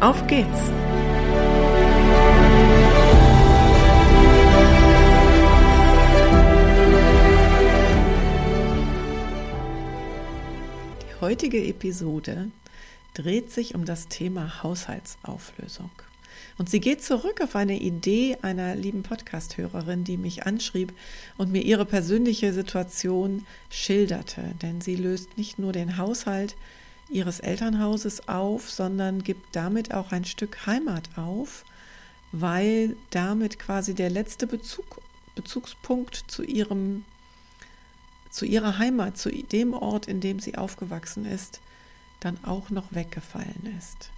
auf geht's! Die heutige Episode dreht sich um das Thema Haushaltsauflösung. Und sie geht zurück auf eine Idee einer lieben Podcast-Hörerin, die mich anschrieb und mir ihre persönliche Situation schilderte. Denn sie löst nicht nur den Haushalt ihres Elternhauses auf, sondern gibt damit auch ein Stück Heimat auf, weil damit quasi der letzte Bezug, Bezugspunkt zu ihrem zu ihrer Heimat, zu dem Ort, in dem sie aufgewachsen ist, dann auch noch weggefallen ist.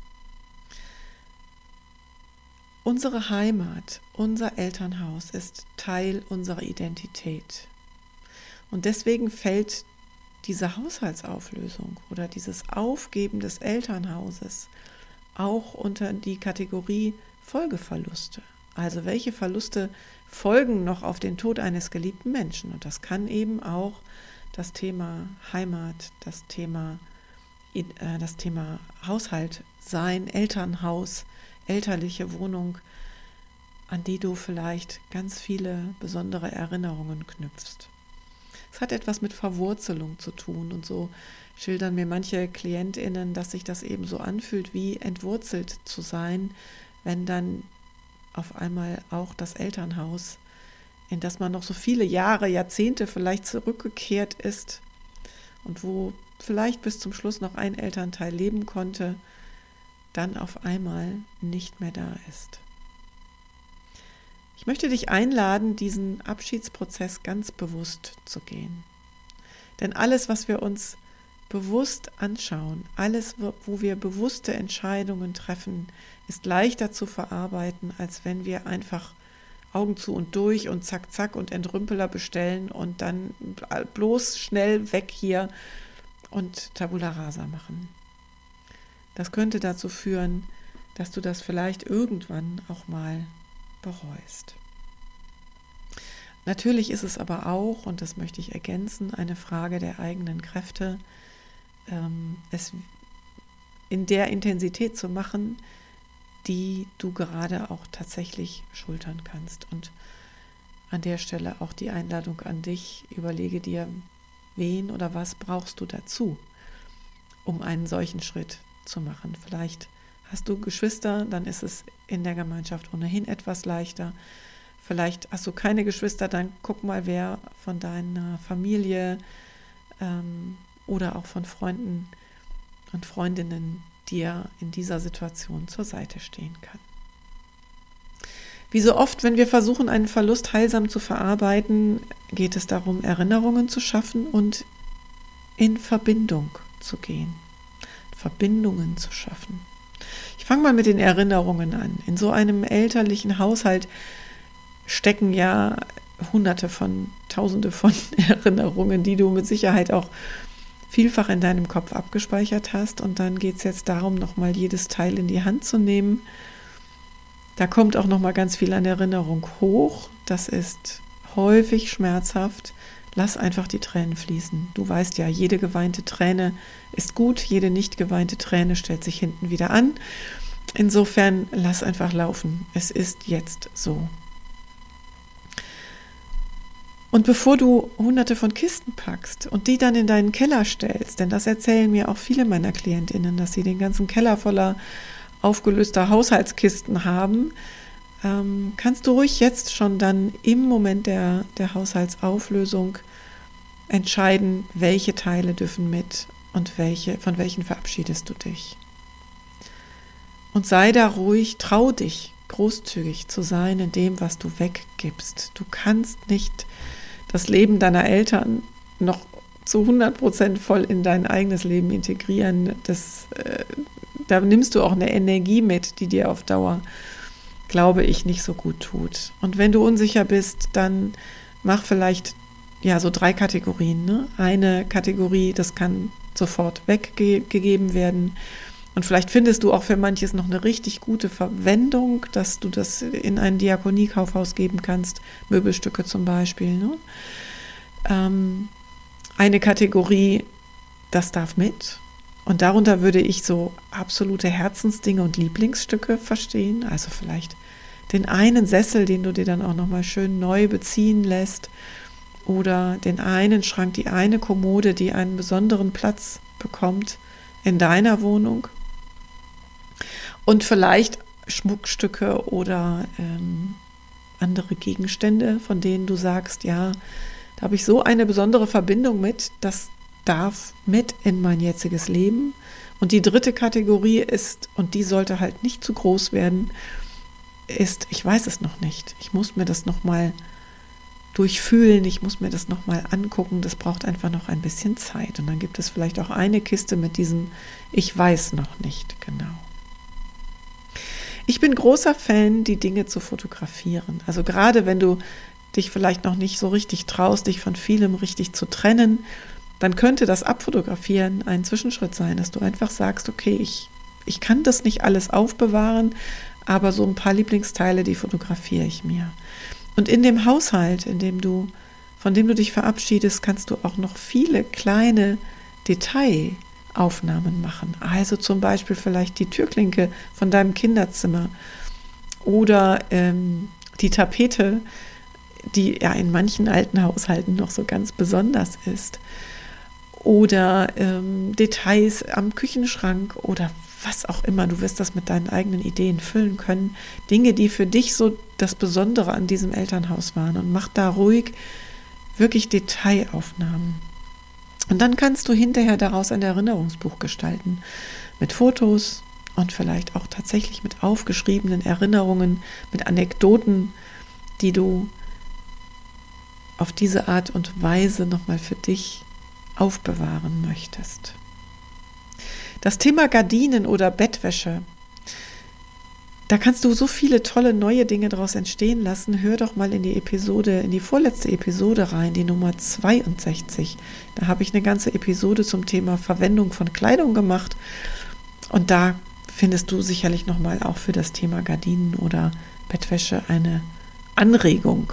Unsere Heimat, unser Elternhaus ist Teil unserer Identität. Und deswegen fällt diese Haushaltsauflösung oder dieses Aufgeben des Elternhauses auch unter die Kategorie Folgeverluste. Also welche Verluste folgen noch auf den Tod eines geliebten Menschen? Und das kann eben auch das Thema Heimat, das Thema, äh, das Thema Haushalt sein, Elternhaus, elterliche Wohnung, an die du vielleicht ganz viele besondere Erinnerungen knüpfst. Es hat etwas mit Verwurzelung zu tun und so schildern mir manche Klientinnen, dass sich das eben so anfühlt, wie entwurzelt zu sein, wenn dann auf einmal auch das Elternhaus, in das man noch so viele Jahre, Jahrzehnte vielleicht zurückgekehrt ist und wo vielleicht bis zum Schluss noch ein Elternteil leben konnte, dann auf einmal nicht mehr da ist. Ich möchte dich einladen, diesen Abschiedsprozess ganz bewusst zu gehen. Denn alles, was wir uns bewusst anschauen, alles, wo wir bewusste Entscheidungen treffen, ist leichter zu verarbeiten, als wenn wir einfach Augen zu und durch und zack, zack und Entrümpeler bestellen und dann bloß schnell weg hier und Tabula rasa machen. Das könnte dazu führen, dass du das vielleicht irgendwann auch mal bereust. Natürlich ist es aber auch, und das möchte ich ergänzen, eine Frage der eigenen Kräfte, ähm, es in der Intensität zu machen, die du gerade auch tatsächlich schultern kannst. Und an der Stelle auch die Einladung an dich, überlege dir, wen oder was brauchst du dazu, um einen solchen Schritt zu machen. Vielleicht hast du Geschwister, dann ist es in der Gemeinschaft ohnehin etwas leichter. Vielleicht hast du keine Geschwister, dann guck mal, wer von deiner Familie ähm, oder auch von Freunden und Freundinnen dir in dieser Situation zur Seite stehen kann. Wie so oft, wenn wir versuchen, einen Verlust heilsam zu verarbeiten, geht es darum, Erinnerungen zu schaffen und in Verbindung zu gehen, Verbindungen zu schaffen. Ich fange mal mit den Erinnerungen an. In so einem elterlichen Haushalt stecken ja hunderte von, tausende von Erinnerungen, die du mit Sicherheit auch vielfach in deinem Kopf abgespeichert hast. Und dann geht es jetzt darum, nochmal jedes Teil in die Hand zu nehmen. Da kommt auch nochmal ganz viel an Erinnerung hoch. Das ist häufig schmerzhaft. Lass einfach die Tränen fließen. Du weißt ja, jede geweinte Träne ist gut, jede nicht geweinte Träne stellt sich hinten wieder an. Insofern lass einfach laufen. Es ist jetzt so. Und bevor du hunderte von Kisten packst und die dann in deinen Keller stellst, denn das erzählen mir auch viele meiner Klientinnen, dass sie den ganzen Keller voller aufgelöster Haushaltskisten haben, ähm, kannst du ruhig jetzt schon dann im Moment der, der Haushaltsauflösung entscheiden, welche Teile dürfen mit und welche, von welchen verabschiedest du dich. Und sei da ruhig, trau dich, großzügig zu sein in dem, was du weggibst. Du kannst nicht das Leben deiner Eltern noch zu 100 Prozent voll in dein eigenes Leben integrieren. Das, äh, da nimmst du auch eine Energie mit, die dir auf Dauer, glaube ich, nicht so gut tut. Und wenn du unsicher bist, dann mach vielleicht ja so drei Kategorien. Ne? Eine Kategorie, das kann sofort weggegeben werden. Und vielleicht findest du auch für manches noch eine richtig gute Verwendung, dass du das in ein Diakoniekaufhaus geben kannst, Möbelstücke zum Beispiel. Ne? Ähm, eine Kategorie, das darf mit. Und darunter würde ich so absolute Herzensdinge und Lieblingsstücke verstehen. Also vielleicht den einen Sessel, den du dir dann auch nochmal schön neu beziehen lässt. Oder den einen Schrank, die eine Kommode, die einen besonderen Platz bekommt in deiner Wohnung und vielleicht Schmuckstücke oder ähm, andere Gegenstände, von denen du sagst, ja, da habe ich so eine besondere Verbindung mit, das darf mit in mein jetziges Leben. Und die dritte Kategorie ist, und die sollte halt nicht zu groß werden, ist, ich weiß es noch nicht. Ich muss mir das nochmal durchfühlen, ich muss mir das nochmal angucken. Das braucht einfach noch ein bisschen Zeit. Und dann gibt es vielleicht auch eine Kiste mit diesem, ich weiß noch nicht genau. Ich bin großer Fan, die Dinge zu fotografieren. Also gerade wenn du dich vielleicht noch nicht so richtig traust, dich von vielem richtig zu trennen, dann könnte das Abfotografieren ein Zwischenschritt sein, dass du einfach sagst, okay, ich, ich kann das nicht alles aufbewahren, aber so ein paar Lieblingsteile, die fotografiere ich mir. Und in dem Haushalt, in dem du, von dem du dich verabschiedest, kannst du auch noch viele kleine Details Aufnahmen machen. Also zum Beispiel vielleicht die Türklinke von deinem Kinderzimmer oder ähm, die Tapete, die ja in manchen alten Haushalten noch so ganz besonders ist. Oder ähm, Details am Küchenschrank oder was auch immer. Du wirst das mit deinen eigenen Ideen füllen können. Dinge, die für dich so das Besondere an diesem Elternhaus waren. Und mach da ruhig wirklich Detailaufnahmen. Und dann kannst du hinterher daraus ein Erinnerungsbuch gestalten mit Fotos und vielleicht auch tatsächlich mit aufgeschriebenen Erinnerungen, mit Anekdoten, die du auf diese Art und Weise nochmal für dich aufbewahren möchtest. Das Thema Gardinen oder Bettwäsche da kannst du so viele tolle neue Dinge daraus entstehen lassen. Hör doch mal in die Episode, in die vorletzte Episode rein, die Nummer 62. Da habe ich eine ganze Episode zum Thema Verwendung von Kleidung gemacht. Und da findest du sicherlich nochmal auch für das Thema Gardinen oder Bettwäsche eine Anregung.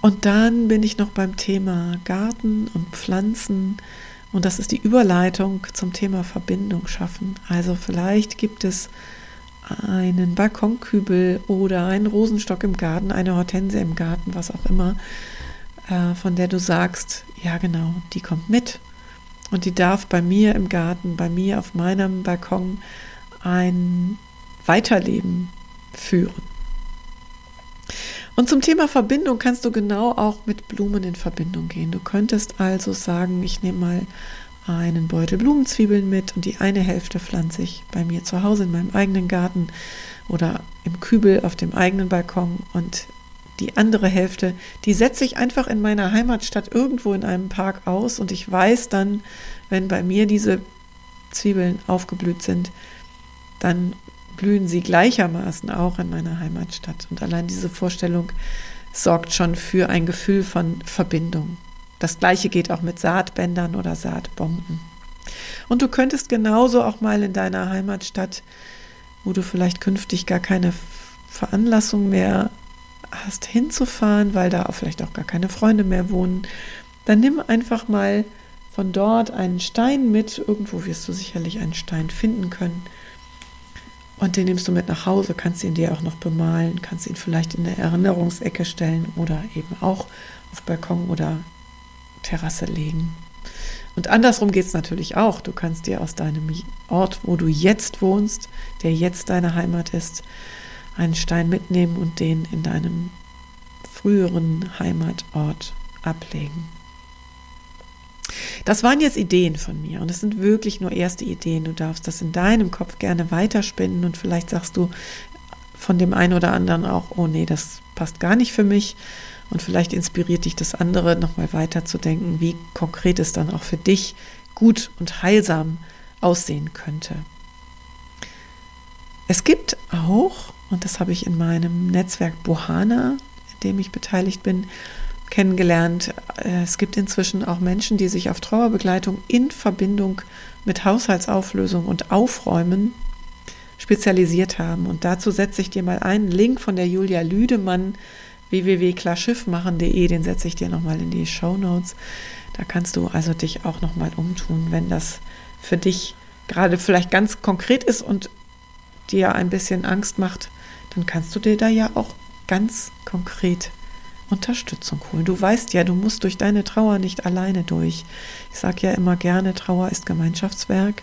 Und dann bin ich noch beim Thema Garten und Pflanzen. Und das ist die Überleitung zum Thema Verbindung schaffen. Also vielleicht gibt es einen Balkonkübel oder einen Rosenstock im Garten, eine Hortense im Garten, was auch immer, äh, von der du sagst, ja genau, die kommt mit und die darf bei mir im Garten, bei mir auf meinem Balkon ein Weiterleben führen. Und zum Thema Verbindung kannst du genau auch mit Blumen in Verbindung gehen. Du könntest also sagen, ich nehme mal einen Beutel Blumenzwiebeln mit und die eine Hälfte pflanze ich bei mir zu Hause in meinem eigenen Garten oder im Kübel auf dem eigenen Balkon und die andere Hälfte, die setze ich einfach in meiner Heimatstadt irgendwo in einem Park aus und ich weiß dann, wenn bei mir diese Zwiebeln aufgeblüht sind, dann blühen sie gleichermaßen auch in meiner Heimatstadt. Und allein diese Vorstellung sorgt schon für ein Gefühl von Verbindung. Das gleiche geht auch mit Saatbändern oder Saatbomben. Und du könntest genauso auch mal in deiner Heimatstadt, wo du vielleicht künftig gar keine Veranlassung mehr hast, hinzufahren, weil da auch vielleicht auch gar keine Freunde mehr wohnen, dann nimm einfach mal von dort einen Stein mit. Irgendwo wirst du sicherlich einen Stein finden können und den nimmst du mit nach Hause, kannst ihn dir auch noch bemalen, kannst ihn vielleicht in der Erinnerungsecke stellen oder eben auch auf Balkon oder Terrasse legen. Und andersrum geht es natürlich auch. Du kannst dir aus deinem Ort, wo du jetzt wohnst, der jetzt deine Heimat ist, einen Stein mitnehmen und den in deinem früheren Heimatort ablegen. Das waren jetzt Ideen von mir und es sind wirklich nur erste Ideen. Du darfst das in deinem Kopf gerne weiterspinnen und vielleicht sagst du von dem einen oder anderen auch, oh nee, das passt gar nicht für mich. Und vielleicht inspiriert dich das andere, nochmal weiterzudenken, wie konkret es dann auch für dich gut und heilsam aussehen könnte. Es gibt auch, und das habe ich in meinem Netzwerk Bohana, in dem ich beteiligt bin, kennengelernt, äh, es gibt inzwischen auch Menschen, die sich auf Trauerbegleitung in Verbindung mit Haushaltsauflösung und Aufräumen spezialisiert haben. Und dazu setze ich dir mal einen Link von der Julia Lüdemann, www.klarschiffmachen.de, den setze ich dir nochmal in die Show Notes. Da kannst du also dich auch nochmal umtun, wenn das für dich gerade vielleicht ganz konkret ist und dir ein bisschen Angst macht, dann kannst du dir da ja auch ganz konkret Unterstützung holen. Du weißt ja, du musst durch deine Trauer nicht alleine durch. Ich sage ja immer gerne, Trauer ist Gemeinschaftswerk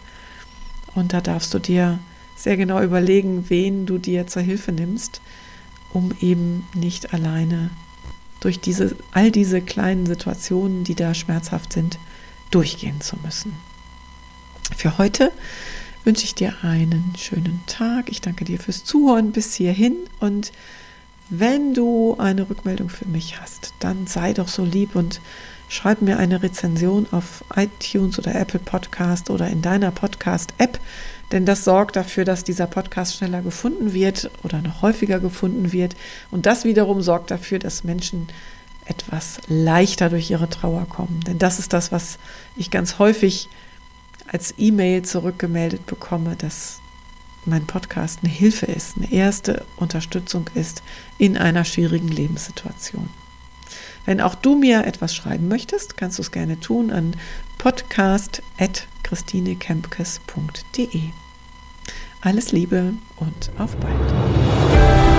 und da darfst du dir sehr genau überlegen, wen du dir zur Hilfe nimmst, um eben nicht alleine durch diese, all diese kleinen Situationen, die da schmerzhaft sind, durchgehen zu müssen. Für heute wünsche ich dir einen schönen Tag. Ich danke dir fürs Zuhören bis hierhin und wenn du eine Rückmeldung für mich hast, dann sei doch so lieb und schreib mir eine Rezension auf iTunes oder Apple Podcast oder in deiner Podcast-App, denn das sorgt dafür, dass dieser Podcast schneller gefunden wird oder noch häufiger gefunden wird. Und das wiederum sorgt dafür, dass Menschen etwas leichter durch ihre Trauer kommen. Denn das ist das, was ich ganz häufig als E-Mail zurückgemeldet bekomme, dass mein Podcast eine Hilfe ist, eine erste Unterstützung ist in einer schwierigen Lebenssituation. Wenn auch du mir etwas schreiben möchtest, kannst du es gerne tun an podcast.christinekempkes.de. Alles Liebe und auf bald.